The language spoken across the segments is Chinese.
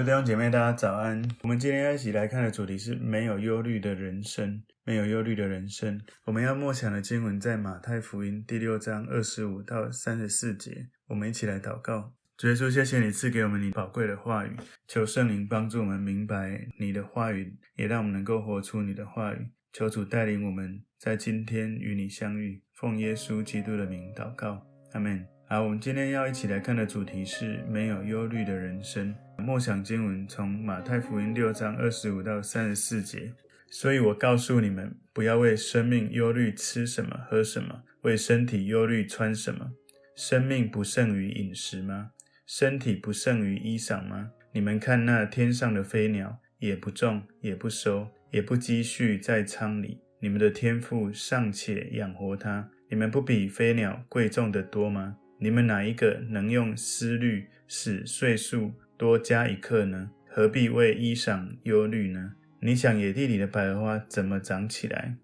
各位弟兄姐妹，大家早安。我们今天一起来看的主题是没有忧虑的人生。没有忧虑的人生。我们要默想的经文在马太福音第六章二十五到三十四节。我们一起来祷告。主耶稣，谢谢你赐给我们你宝贵的话语，求圣灵帮助我们明白你的话语，也让我们能够活出你的话语。求主带领我们在今天与你相遇。奉耶稣基督的名祷告，阿门。好，我们今天要一起来看的主题是没有忧虑的人生。默想经文从马太福音六章二十五到三十四节。所以我告诉你们，不要为生命忧虑吃什么喝什么，为身体忧虑穿什么。生命不胜于饮食吗？身体不胜于衣裳吗？你们看那天上的飞鸟，也不种，也不收，也不积蓄在仓里，你们的天父尚且养活它，你们不比飞鸟贵重得多吗？你们哪一个能用思虑使岁数多加一刻呢？何必为衣裳忧虑呢？你想野地里的百合花怎么长起来？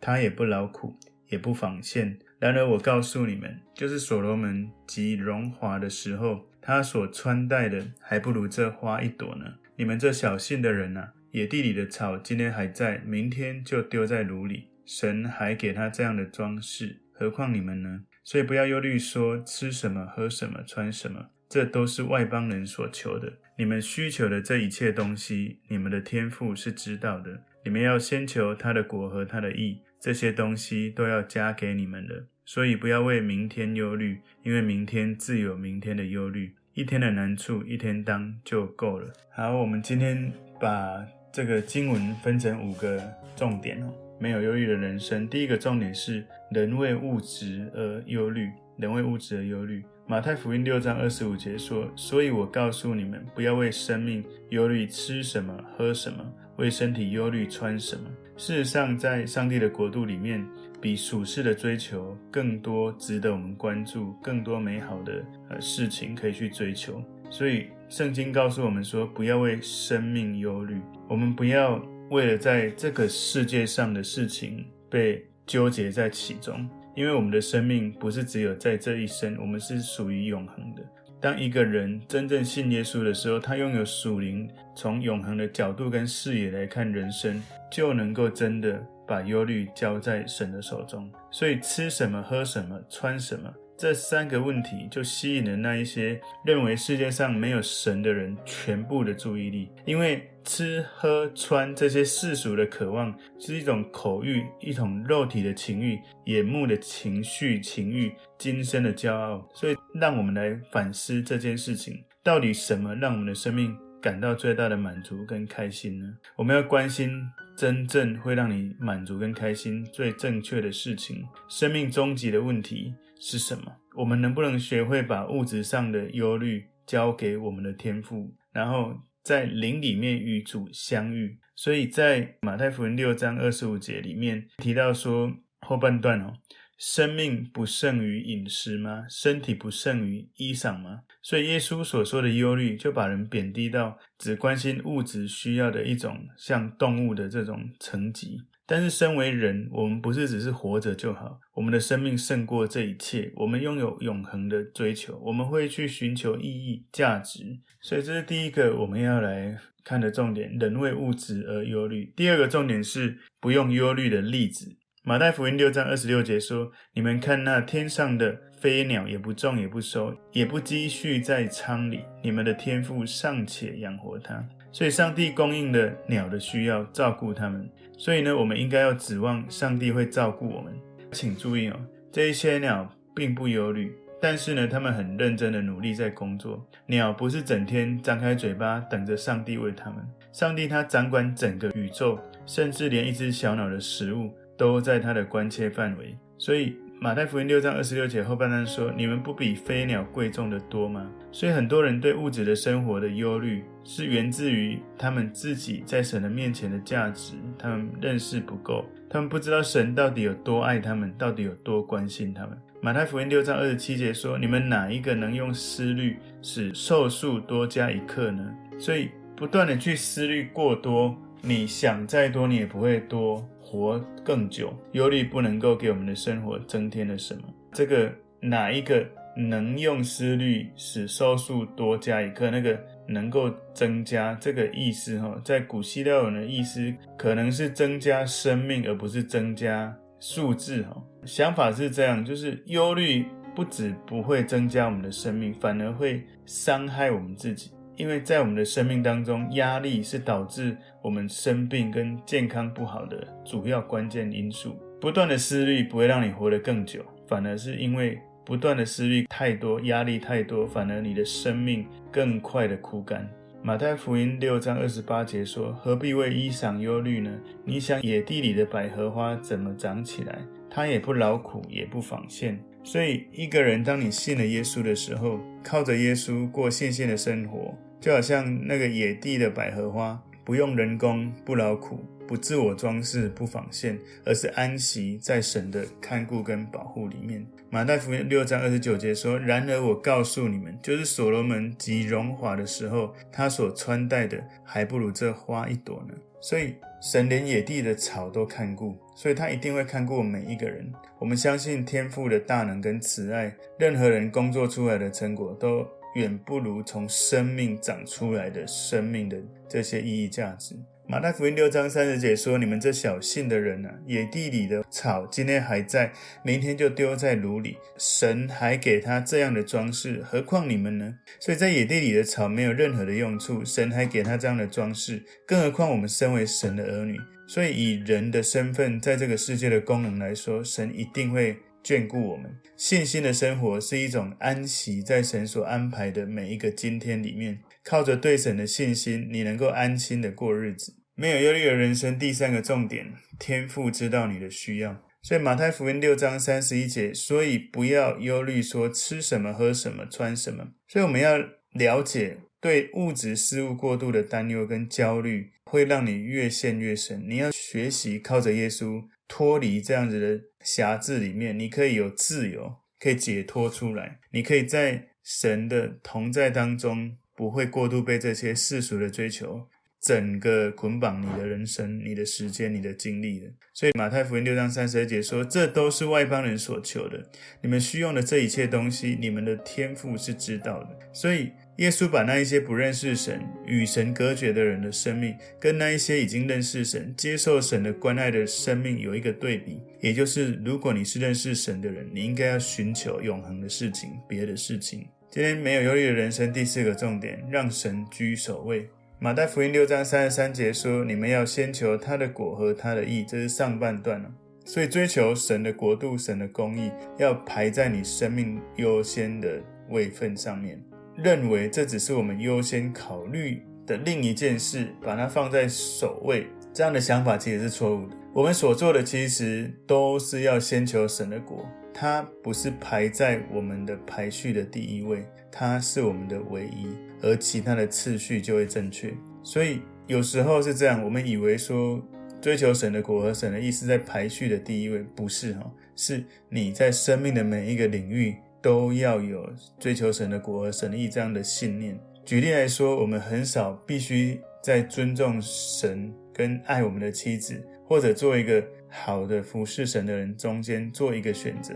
它也不劳苦，也不纺线。然而我告诉你们，就是所罗门极荣华的时候，他所穿戴的还不如这花一朵呢。你们这小信的人啊，野地里的草今天还在，明天就丢在炉里。神还给他这样的装饰，何况你们呢？所以不要忧虑，说吃什么、喝什么、穿什么，这都是外邦人所求的。你们需求的这一切东西，你们的天父是知道的。你们要先求他的果和他的义，这些东西都要加给你们的。所以不要为明天忧虑，因为明天自有明天的忧虑。一天的难处，一天当就够了。好，我们今天把这个经文分成五个重点哦。没有忧虑的人生，第一个重点是人为物质而忧虑，人为物质而忧虑。马太福音六章二十五节说：“所以我告诉你们，不要为生命忧虑吃什么、喝什么，为身体忧虑穿什么。”事实上，在上帝的国度里面，比属世的追求更多值得我们关注，更多美好的呃事情可以去追求。所以，圣经告诉我们说：“不要为生命忧虑。”我们不要。为了在这个世界上的事情被纠结在其中，因为我们的生命不是只有在这一生，我们是属于永恒的。当一个人真正信耶稣的时候，他拥有属灵，从永恒的角度跟视野来看人生，就能够真的把忧虑交在神的手中。所以吃什么、喝什么、穿什么。这三个问题就吸引了那一些认为世界上没有神的人全部的注意力，因为吃喝穿这些世俗的渴望是一种口欲，一种肉体的情欲，眼目的情绪情欲，今生的骄傲。所以，让我们来反思这件事情：到底什么让我们的生命感到最大的满足跟开心呢？我们要关心真正会让你满足跟开心最正确的事情。生命终极的问题。是什么？我们能不能学会把物质上的忧虑交给我们的天父，然后在灵里面与主相遇？所以在马太福音六章二十五节里面提到说，后半段哦，生命不胜于饮食吗？身体不胜于衣裳吗？所以耶稣所说的忧虑，就把人贬低到只关心物质需要的一种像动物的这种层级。但是，身为人，我们不是只是活着就好。我们的生命胜过这一切。我们拥有永恒的追求，我们会去寻求意义、价值。所以，这是第一个我们要来看的重点：人为物质而忧虑。第二个重点是不用忧虑的例子。马太福音六章二十六节说：“你们看那天上的飞鸟，也不种，也不收，也不积蓄在仓里，你们的天父尚且养活它。”所以，上帝供应了鸟的需要，照顾它们。所以呢，我们应该要指望上帝会照顾我们。请注意哦，这一些鸟并不忧虑，但是呢，它们很认真的努力在工作。鸟不是整天张开嘴巴等着上帝喂它们，上帝他掌管整个宇宙，甚至连一只小鸟的食物都在他的关切范围。所以。马太福音六章二十六节后半段说：“你们不比飞鸟贵重得多吗？”所以很多人对物质的生活的忧虑，是源自于他们自己在神的面前的价值，他们认识不够，他们不知道神到底有多爱他们，到底有多关心他们。马太福音六章二十七节说：“你们哪一个能用思虑使寿数多加一刻呢？”所以不断的去思虑过多，你想再多，你也不会多。活更久，忧虑不能够给我们的生活增添了什么？这个哪一个能用思虑使寿数多加一刻？那个能够增加这个意思哈，在古希腊文的意思可能是增加生命，而不是增加数字哈。想法是这样，就是忧虑不止不会增加我们的生命，反而会伤害我们自己。因为在我们的生命当中，压力是导致我们生病跟健康不好的主要关键因素。不断的思虑不会让你活得更久，反而是因为不断的思虑太多，压力太多，反而你的生命更快的枯干。马太福音六章二十八节说：“何必为衣裳忧虑呢？你想野地里的百合花怎么长起来？它也不劳苦，也不纺线。”所以，一个人当你信了耶稣的时候，靠着耶稣过信心的生活，就好像那个野地的百合花，不用人工，不劳苦，不自我装饰，不纺线，而是安息在神的看顾跟保护里面。马太福音六章二十九节说：“然而我告诉你们，就是所罗门极荣华的时候，他所穿戴的还不如这花一朵呢。”所以，神连野地的草都看顾，所以他一定会看顾每一个人。我们相信天父的大能跟慈爱，任何人工作出来的成果都远不如从生命长出来的生命的这些意义价值。马太福音六章三十节说：“你们这小信的人啊，野地里的草今天还在，明天就丢在炉里。神还给他这样的装饰，何况你们呢？所以在野地里的草没有任何的用处，神还给他这样的装饰，更何况我们身为神的儿女。所以以人的身份，在这个世界的功能来说，神一定会眷顾我们。信心的生活是一种安息在神所安排的每一个今天里面。”靠着对神的信心，你能够安心的过日子，没有忧虑的人生。第三个重点，天父知道你的需要。所以马太福音六章三十一节，所以不要忧虑，说吃什么、喝什么、穿什么。所以我们要了解，对物质事物过度的担忧跟焦虑，会让你越陷越深。你要学习靠着耶稣脱离这样子的辖制里面，你可以有自由，可以解脱出来。你可以在神的同在当中。不会过度被这些世俗的追求整个捆绑你的人生、你的时间、你的精力的。所以马太福音六章三十二节说：“这都是外邦人所求的。你们需用的这一切东西，你们的天赋是知道的。”所以耶稣把那一些不认识神、与神隔绝的人的生命，跟那一些已经认识神、接受神的关爱的生命有一个对比，也就是如果你是认识神的人，你应该要寻求永恒的事情，别的事情。今天没有忧虑的人生，第四个重点，让神居首位。马太福音六章三十三节说：“你们要先求他的果和他的义。”这是上半段。所以追求神的国度、神的公义，要排在你生命优先的位分上面。认为这只是我们优先考虑的另一件事，把它放在首位，这样的想法其实是错误的。我们所做的其实都是要先求神的国。它不是排在我们的排序的第一位，它是我们的唯一，而其他的次序就会正确。所以有时候是这样，我们以为说追求神的国和神的意思在排序的第一位，不是哈，是你在生命的每一个领域都要有追求神的国和神的义这样的信念。举例来说，我们很少必须在尊重神跟爱我们的妻子，或者做一个。好的服侍神的人中间做一个选择，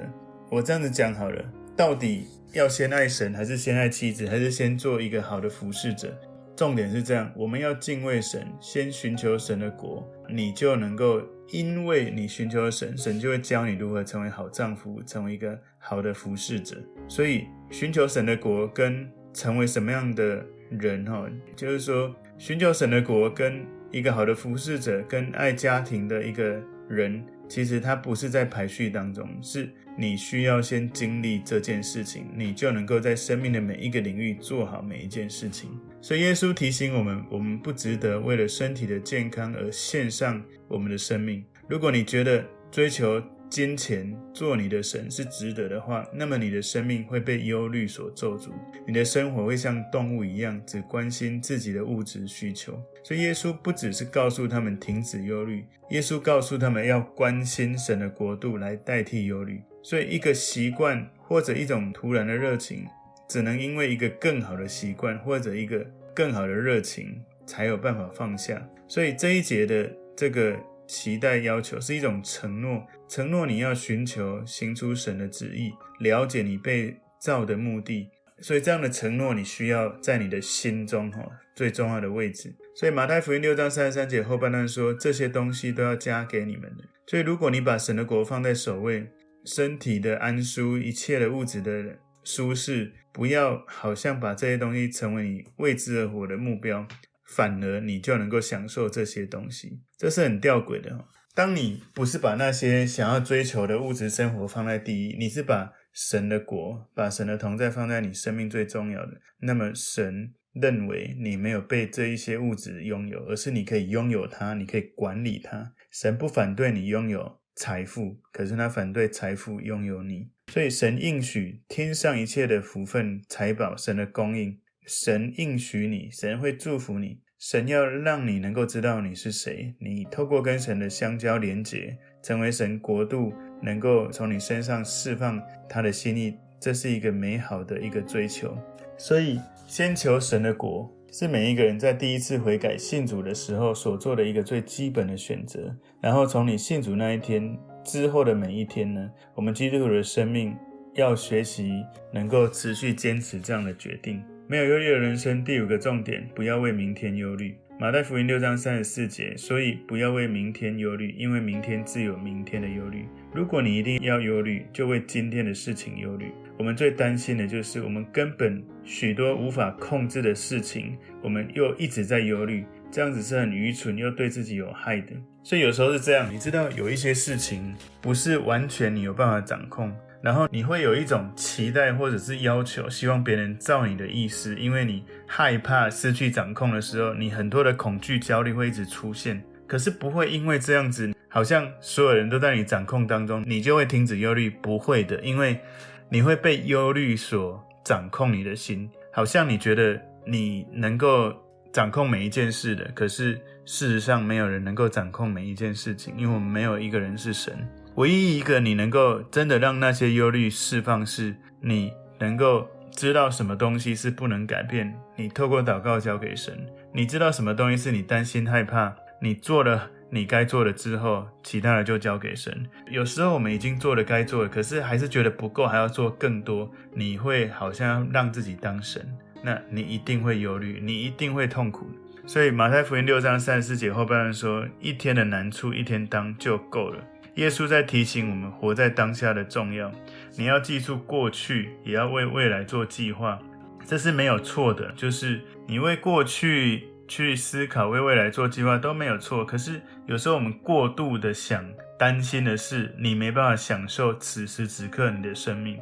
我这样子讲好了，到底要先爱神，还是先爱妻子，还是先做一个好的服侍者？重点是这样，我们要敬畏神，先寻求神的国，你就能够，因为你寻求了神，神就会教你如何成为好丈夫，成为一个好的服侍者。所以，寻求神的国跟成为什么样的人，哈，就是说，寻求神的国跟一个好的服侍者，跟爱家庭的一个。人其实他不是在排序当中，是你需要先经历这件事情，你就能够在生命的每一个领域做好每一件事情。所以耶稣提醒我们，我们不值得为了身体的健康而献上我们的生命。如果你觉得追求金钱做你的神是值得的话，那么你的生命会被忧虑所咒诅，你的生活会像动物一样，只关心自己的物质需求。所以耶稣不只是告诉他们停止忧虑，耶稣告诉他们要关心神的国度来代替忧虑。所以一个习惯或者一种突然的热情，只能因为一个更好的习惯或者一个更好的热情才有办法放下。所以这一节的这个。期待要求是一种承诺，承诺你要寻求行出神的旨意，了解你被造的目的，所以这样的承诺，你需要在你的心中哈最重要的位置。所以马太福音六章三十三节后半段说，这些东西都要加给你们的。所以如果你把神的国放在首位，身体的安舒，一切的物质的舒适，不要好像把这些东西成为你为之而活的目标，反而你就能够享受这些东西。这是很吊诡的。当你不是把那些想要追求的物质生活放在第一，你是把神的国、把神的同在放在你生命最重要的，那么神认为你没有被这一些物质拥有，而是你可以拥有它，你可以管理它。神不反对你拥有财富，可是他反对财富拥有你。所以神应许天上一切的福分、财宝，神的供应，神应许你，神会祝福你。神要让你能够知道你是谁，你透过跟神的相交连结，成为神国度能够从你身上释放他的心意，这是一个美好的一个追求。所以，先求神的国，是每一个人在第一次悔改信主的时候所做的一个最基本的选择。然后，从你信主那一天之后的每一天呢，我们基督徒的生命要学习能够持续坚持这样的决定。没有忧虑的人生，第五个重点，不要为明天忧虑。马太福音六章三十四节，所以不要为明天忧虑，因为明天自有明天的忧虑。如果你一定要忧虑，就为今天的事情忧虑。我们最担心的就是我们根本许多无法控制的事情，我们又一直在忧虑，这样子是很愚蠢又对自己有害的。所以有时候是这样，你知道有一些事情不是完全你有办法掌控。然后你会有一种期待或者是要求，希望别人照你的意思，因为你害怕失去掌控的时候，你很多的恐惧、焦虑会一直出现。可是不会因为这样子，好像所有人都在你掌控当中，你就会停止忧虑。不会的，因为你会被忧虑所掌控你的心，好像你觉得你能够掌控每一件事的，可是事实上没有人能够掌控每一件事情，因为我们没有一个人是神。唯一一个你能够真的让那些忧虑释放，是你能够知道什么东西是不能改变，你透过祷告交给神。你知道什么东西是你担心害怕，你做了你该做的之后，其他的就交给神。有时候我们已经做了该做的，可是还是觉得不够，还要做更多。你会好像让自己当神，那你一定会忧虑，你一定会痛苦。所以马太福音六章三十四节后半段说：一天的难处一天当就够了。耶稣在提醒我们活在当下的重要。你要记住过去，也要为未来做计划，这是没有错的。就是你为过去去思考，为未来做计划都没有错。可是有时候我们过度的想，担心的是你没办法享受此时此刻你的生命。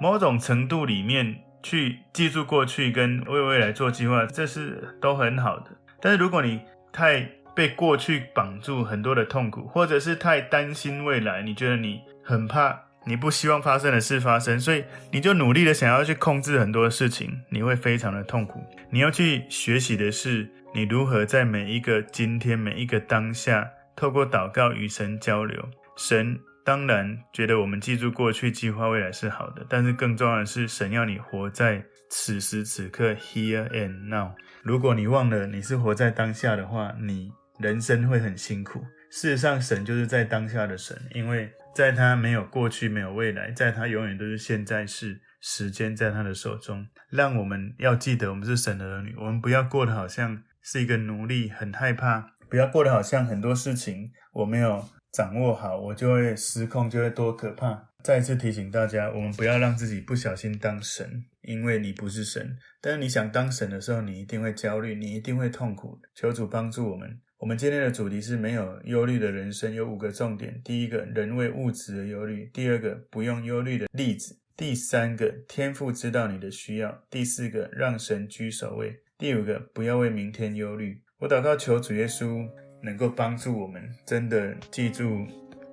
某种程度里面去记住过去跟为未来做计划，这是都很好的。但是如果你太被过去绑住很多的痛苦，或者是太担心未来，你觉得你很怕，你不希望发生的事发生，所以你就努力的想要去控制很多事情，你会非常的痛苦。你要去学习的是，你如何在每一个今天、每一个当下，透过祷告与神交流。神当然觉得我们记住过去、计划未来是好的，但是更重要的是，神要你活在此时此刻 （here and now）。如果你忘了你是活在当下的话，你。人生会很辛苦。事实上，神就是在当下的神，因为在他没有过去，没有未来，在他永远都是现在是时间在他的手中。让我们要记得，我们是神的儿女，我们不要过得好像是一个奴隶，很害怕；不要过得好像很多事情我没有掌握好，我就会失控，就会多可怕。再一次提醒大家，我们不要让自己不小心当神，因为你不是神。但是你想当神的时候，你一定会焦虑，你一定会痛苦。求主帮助我们。我们今天的主题是没有忧虑的人生，有五个重点。第一个，人为物质而忧虑；第二个，不用忧虑的例子；第三个，天赋知道你的需要；第四个，让神居首位；第五个，不要为明天忧虑。我祷告求主耶稣能够帮助我们，真的记住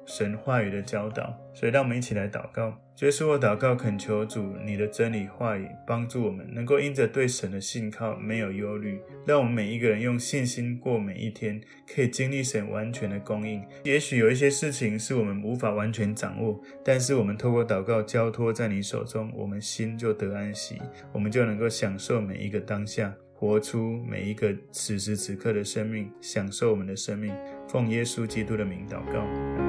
神话语的教导。所以，让我们一起来祷告。耶稣，我祷告，恳求主，你的真理话语帮助我们，能够因着对神的信靠，没有忧虑，让我们每一个人用信心过每一天，可以经历神完全的供应。也许有一些事情是我们无法完全掌握，但是我们透过祷告交托在你手中，我们心就得安息，我们就能够享受每一个当下，活出每一个此时此刻的生命，享受我们的生命。奉耶稣基督的名祷告。